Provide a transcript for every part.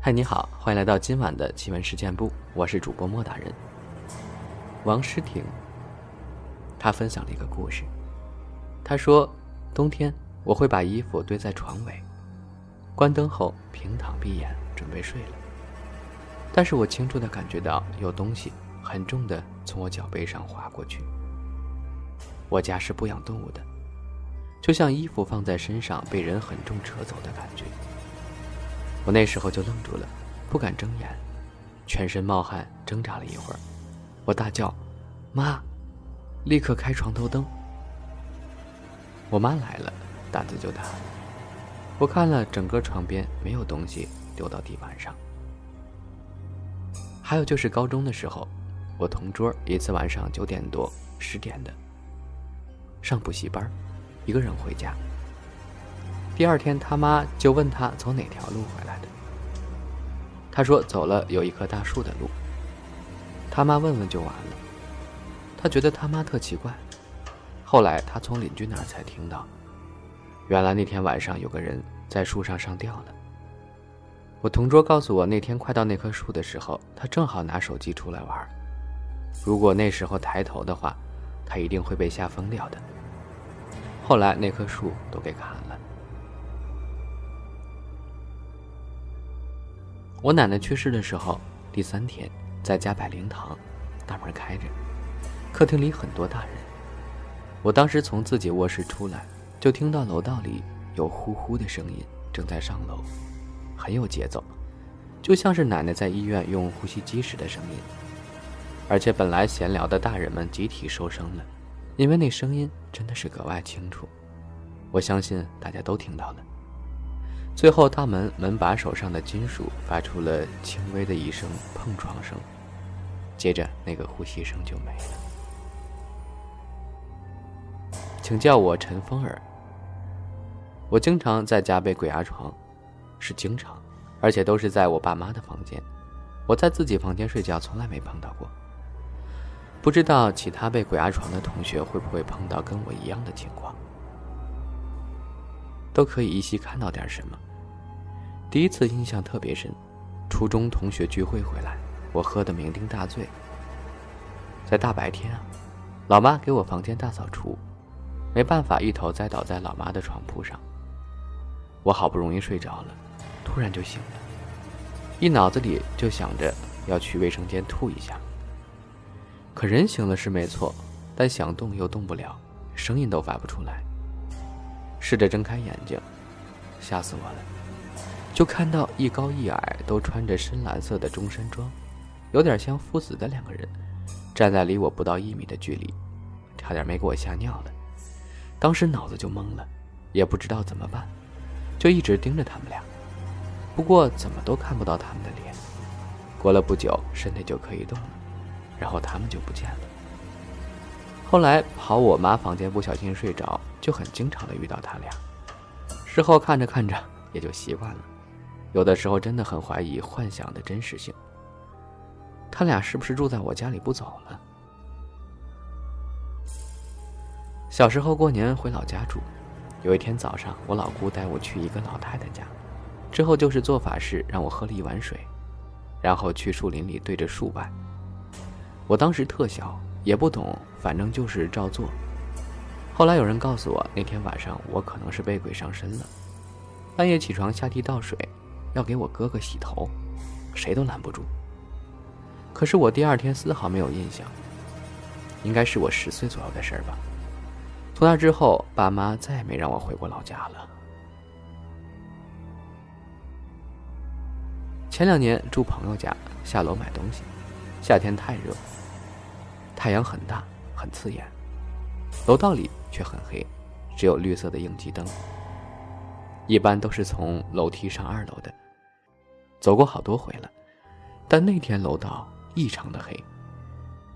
嗨，你好，欢迎来到今晚的奇闻事件部，我是主播莫大人。王诗婷，她分享了一个故事。她说，冬天我会把衣服堆在床尾，关灯后平躺闭眼准备睡了。但是我清楚的感觉到有东西很重的从我脚背上滑过去。我家是不养动物的，就像衣服放在身上被人很重扯走的感觉。我那时候就愣住了，不敢睁眼，全身冒汗，挣扎了一会儿。我大叫：“妈！”立刻开床头灯。我妈来了，胆子就大。我看了整个床边没有东西丢到地板上。还有就是高中的时候，我同桌一次晚上九点多、十点的上补习班，一个人回家。第二天，他妈就问他从哪条路回来的。他说走了有一棵大树的路。他妈问问就完了。他觉得他妈特奇怪。后来他从邻居那儿才听到，原来那天晚上有个人在树上上吊了。我同桌告诉我，那天快到那棵树的时候，他正好拿手机出来玩。如果那时候抬头的话，他一定会被吓疯掉的。后来那棵树都给砍了。我奶奶去世的时候，第三天在家摆灵堂，大门开着，客厅里很多大人。我当时从自己卧室出来，就听到楼道里有呼呼的声音，正在上楼，很有节奏，就像是奶奶在医院用呼吸机时的声音。而且本来闲聊的大人们集体收声了，因为那声音真的是格外清楚，我相信大家都听到了。最后，大门门把手上的金属发出了轻微的一声碰撞声，接着那个呼吸声就没了。请叫我陈风儿。我经常在家被鬼压床，是经常，而且都是在我爸妈的房间。我在自己房间睡觉，从来没碰到过。不知道其他被鬼压床的同学会不会碰到跟我一样的情况，都可以依稀看到点什么。第一次印象特别深，初中同学聚会回来，我喝得酩酊大醉。在大白天啊，老妈给我房间大扫除，没办法，一头栽倒在老妈的床铺上。我好不容易睡着了，突然就醒了，一脑子里就想着要去卫生间吐一下。可人醒了是没错，但想动又动不了，声音都发不出来。试着睁开眼睛，吓死我了。就看到一高一矮，都穿着深蓝色的中山装，有点像父子的两个人，站在离我不到一米的距离，差点没给我吓尿了。当时脑子就懵了，也不知道怎么办，就一直盯着他们俩。不过怎么都看不到他们的脸。过了不久，身体就可以动了，然后他们就不见了。后来跑我妈房间不小心睡着，就很经常的遇到他俩。事后看着看着也就习惯了。有的时候真的很怀疑幻想的真实性。他俩是不是住在我家里不走了？小时候过年回老家住，有一天早上，我老姑带我去一个老太太家，之后就是做法事，让我喝了一碗水，然后去树林里对着树拜。我当时特小，也不懂，反正就是照做。后来有人告诉我，那天晚上我可能是被鬼上身了，半夜起床下地倒水。要给我哥哥洗头，谁都拦不住。可是我第二天丝毫没有印象，应该是我十岁左右的事儿吧。从那之后，爸妈再也没让我回过老家了。前两年住朋友家，下楼买东西，夏天太热，太阳很大很刺眼，楼道里却很黑，只有绿色的应急灯。一般都是从楼梯上二楼的，走过好多回了，但那天楼道异常的黑，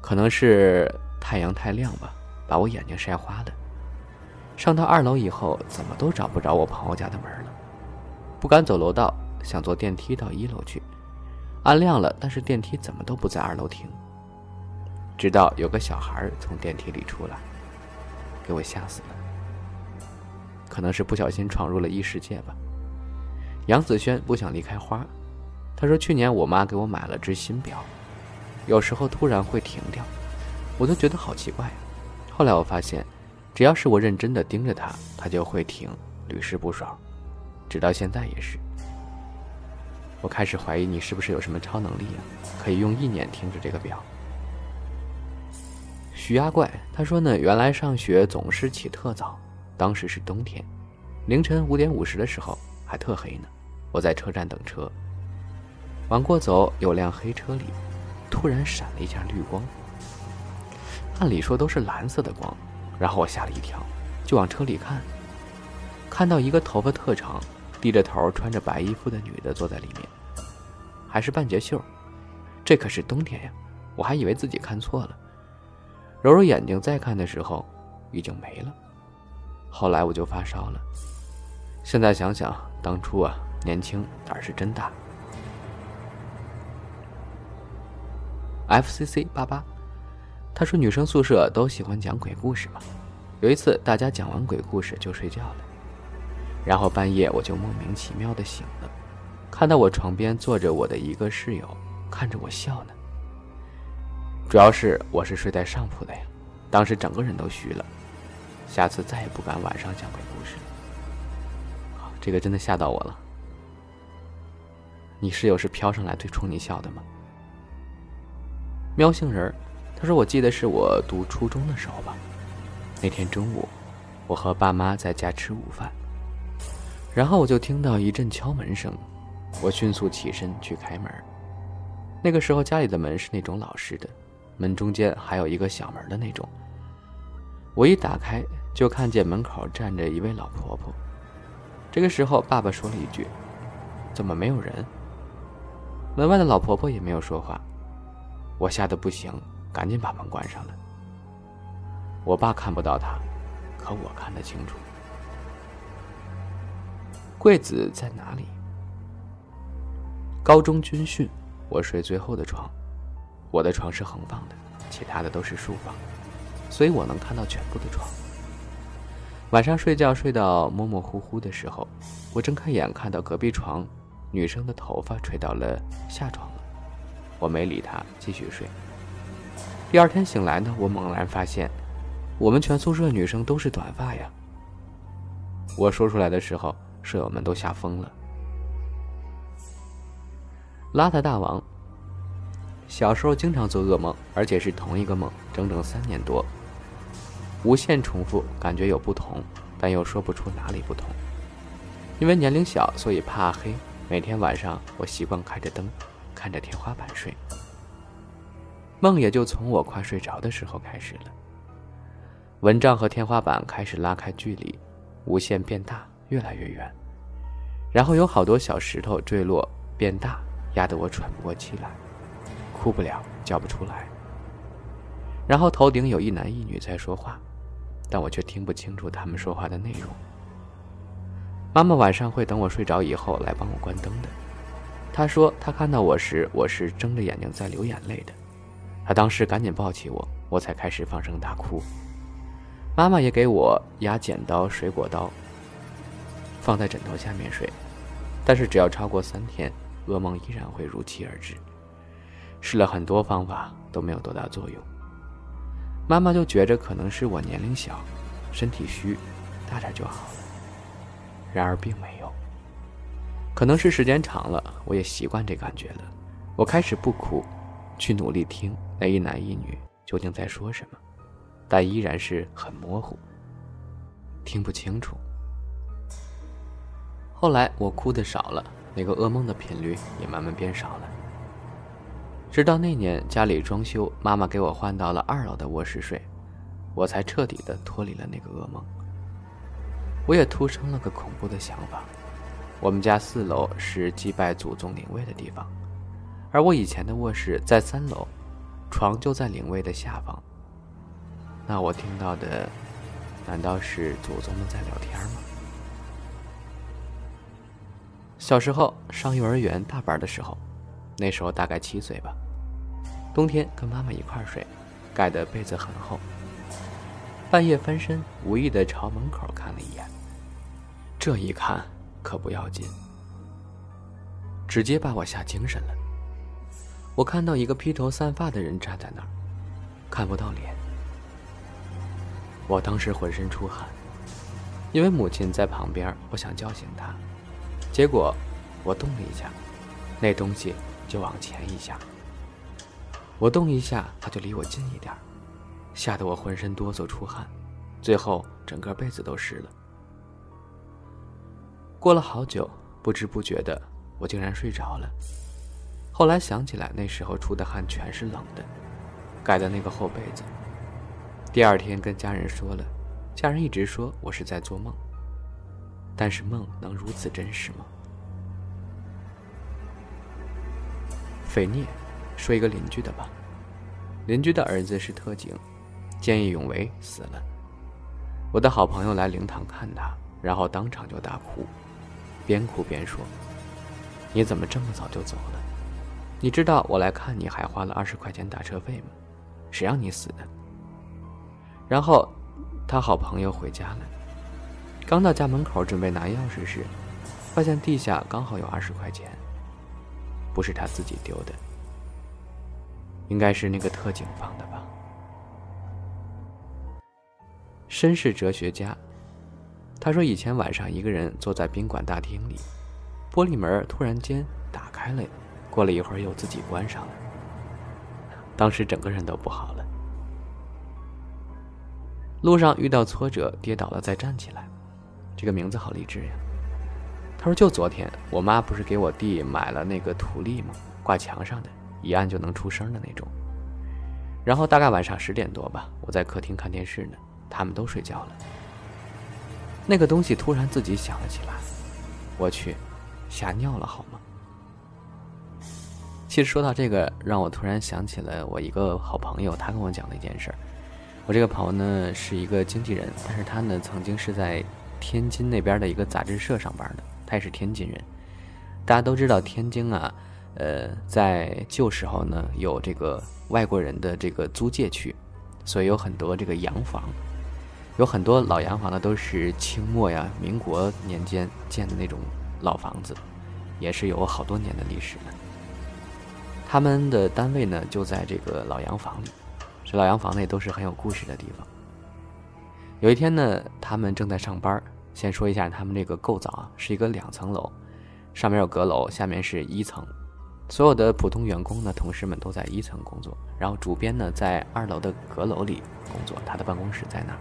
可能是太阳太亮吧，把我眼睛晒花了。上到二楼以后，怎么都找不着我朋友家的门了，不敢走楼道，想坐电梯到一楼去，暗亮了，但是电梯怎么都不在二楼停。直到有个小孩从电梯里出来，给我吓死了。可能是不小心闯入了异世界吧。杨子轩不想离开花，他说去年我妈给我买了只新表，有时候突然会停掉，我都觉得好奇怪。后来我发现，只要是我认真的盯着它，它就会停，屡试不爽，直到现在也是。我开始怀疑你是不是有什么超能力啊，可以用意念停止这个表。徐阿怪他说呢，原来上学总是起特早，当时是冬天，凌晨五点五十的时候还特黑呢。我在车站等车，往过走，有辆黑车里突然闪了一下绿光，按理说都是蓝色的光，然后我吓了一跳，就往车里看，看到一个头发特长、低着头、穿着白衣服的女的坐在里面，还是半截袖，这可是冬天呀，我还以为自己看错了。揉揉眼睛再看的时候，已经没了。后来我就发烧了。现在想想，当初啊，年轻胆是真大。FCC 八八，他说女生宿舍都喜欢讲鬼故事嘛。有一次大家讲完鬼故事就睡觉了，然后半夜我就莫名其妙的醒了，看到我床边坐着我的一个室友，看着我笑呢。主要是我是睡在上铺的呀，当时整个人都虚了，下次再也不敢晚上讲鬼故事了。这个真的吓到我了。你室友是飘上来对冲你笑的吗？喵星人，他说我记得是我读初中的时候吧，那天中午，我和爸妈在家吃午饭，然后我就听到一阵敲门声，我迅速起身去开门。那个时候家里的门是那种老式的。门中间还有一个小门的那种。我一打开，就看见门口站着一位老婆婆。这个时候，爸爸说了一句：“怎么没有人？”门外的老婆婆也没有说话。我吓得不行，赶紧把门关上了。我爸看不到他，可我看得清楚。柜子在哪里？高中军训，我睡最后的床。我的床是横放的，其他的都是竖放，所以我能看到全部的床。晚上睡觉睡到模模糊糊的时候，我睁开眼看到隔壁床女生的头发垂到了下床，我没理他，继续睡。第二天醒来呢，我猛然发现，我们全宿舍女生都是短发呀。我说出来的时候，舍友们都吓疯了。邋遢大王。小时候经常做噩梦，而且是同一个梦，整整三年多，无限重复，感觉有不同，但又说不出哪里不同。因为年龄小，所以怕黑。每天晚上，我习惯开着灯，看着天花板睡。梦也就从我快睡着的时候开始了。蚊帐和天花板开始拉开距离，无限变大，越来越远，然后有好多小石头坠落，变大，压得我喘不过气来。哭不了，叫不出来。然后头顶有一男一女在说话，但我却听不清楚他们说话的内容。妈妈晚上会等我睡着以后来帮我关灯的。她说她看到我时，我是睁着眼睛在流眼泪的。她当时赶紧抱起我，我才开始放声大哭。妈妈也给我压剪刀、水果刀，放在枕头下面睡。但是只要超过三天，噩梦依然会如期而至。试了很多方法都没有多大作用，妈妈就觉着可能是我年龄小，身体虚，大点就好了。然而并没有，可能是时间长了，我也习惯这感觉了。我开始不哭，去努力听那一男一女究竟在说什么，但依然是很模糊，听不清楚。后来我哭的少了，那个噩梦的频率也慢慢变少了。直到那年家里装修，妈妈给我换到了二楼的卧室睡，我才彻底的脱离了那个噩梦。我也突生了个恐怖的想法：我们家四楼是祭拜祖宗灵位的地方，而我以前的卧室在三楼，床就在灵位的下方。那我听到的，难道是祖宗们在聊天吗？小时候上幼儿园大班的时候，那时候大概七岁吧。冬天跟妈妈一块睡，盖的被子很厚。半夜翻身，无意的朝门口看了一眼。这一看可不要紧，直接把我吓精神了。我看到一个披头散发的人站在那儿，看不到脸。我当时浑身出汗，因为母亲在旁边，我想叫醒她，结果我动了一下，那东西就往前一下。我动一下，它就离我近一点，吓得我浑身哆嗦出汗，最后整个被子都湿了。过了好久，不知不觉的，我竟然睡着了。后来想起来，那时候出的汗全是冷的，盖的那个厚被子。第二天跟家人说了，家人一直说我是在做梦。但是梦能如此真实吗？匪聂，说一个邻居的吧。邻居的儿子是特警，见义勇为死了。我的好朋友来灵堂看他，然后当场就大哭，边哭边说：“你怎么这么早就走了？你知道我来看你还花了二十块钱打车费吗？谁让你死的？”然后，他好朋友回家了。刚到家门口准备拿钥匙时，发现地下刚好有二十块钱，不是他自己丢的，应该是那个特警放的吧。绅士哲学家，他说以前晚上一个人坐在宾馆大厅里，玻璃门突然间打开了，过了一会儿又自己关上了，当时整个人都不好了。路上遇到挫折，跌倒了再站起来，这个名字好励志呀。他说：“就昨天，我妈不是给我弟买了那个图例吗？挂墙上的，一按就能出声的那种。然后大概晚上十点多吧，我在客厅看电视呢，他们都睡觉了。那个东西突然自己响了起来，我去，吓尿了好吗？其实说到这个，让我突然想起了我一个好朋友，他跟我讲的一件事儿。”我这个朋友呢是一个经纪人，但是他呢曾经是在天津那边的一个杂志社上班的，他也是天津人。大家都知道天津啊，呃，在旧时候呢有这个外国人的这个租界区，所以有很多这个洋房，有很多老洋房呢都是清末呀、民国年间建的那种老房子，也是有好多年的历史了。他们的单位呢就在这个老洋房里。这老洋房内都是很有故事的地方。有一天呢，他们正在上班。先说一下他们这个构造啊，是一个两层楼，上面有阁楼，下面是一层。所有的普通员工呢，同事们都在一层工作，然后主编呢在二楼的阁楼里工作，他的办公室在那儿。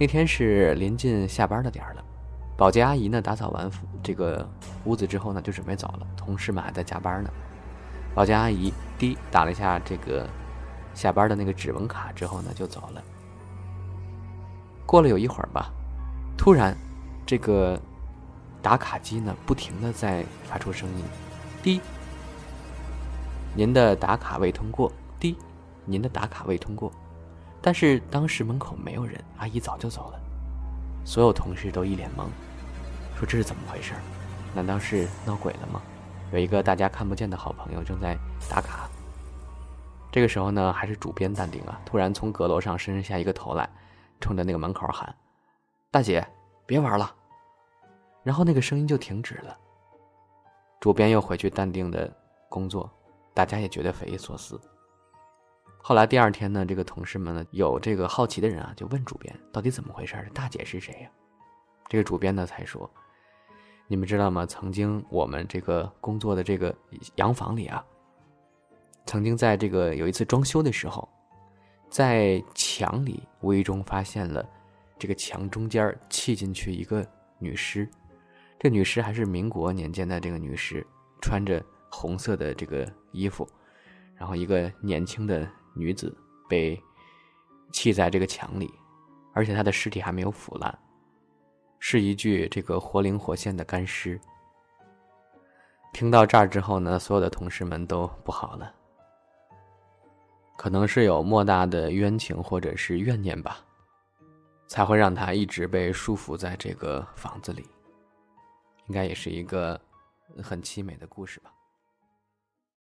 那天是临近下班的点儿了，保洁阿姨呢打扫完这个屋子之后呢，就准备走了，同事们还在加班呢。保洁阿姨滴打了一下这个。下班的那个指纹卡之后呢，就走了。过了有一会儿吧，突然，这个打卡机呢，不停的在发出声音，滴，您的打卡未通过，滴，您的打卡未通过。但是当时门口没有人，阿姨早就走了。所有同事都一脸懵，说这是怎么回事？难道是闹鬼了吗？有一个大家看不见的好朋友正在打卡。这个时候呢，还是主编淡定啊！突然从阁楼上伸下一个头来，冲着那个门口喊：“大姐，别玩了！”然后那个声音就停止了。主编又回去淡定的工作，大家也觉得匪夷所思。后来第二天呢，这个同事们呢，有这个好奇的人啊，就问主编：“到底怎么回事？大姐是谁呀？”这个主编呢才说：“你们知道吗？曾经我们这个工作的这个洋房里啊。”曾经在这个有一次装修的时候，在墙里无意中发现了这个墙中间砌进去一个女尸，这女尸还是民国年间的这个女尸，穿着红色的这个衣服，然后一个年轻的女子被砌在这个墙里，而且她的尸体还没有腐烂，是一具这个活灵活现的干尸。听到这儿之后呢，所有的同事们都不好了。可能是有莫大的冤情或者是怨念吧，才会让他一直被束缚在这个房子里。应该也是一个很凄美的故事吧。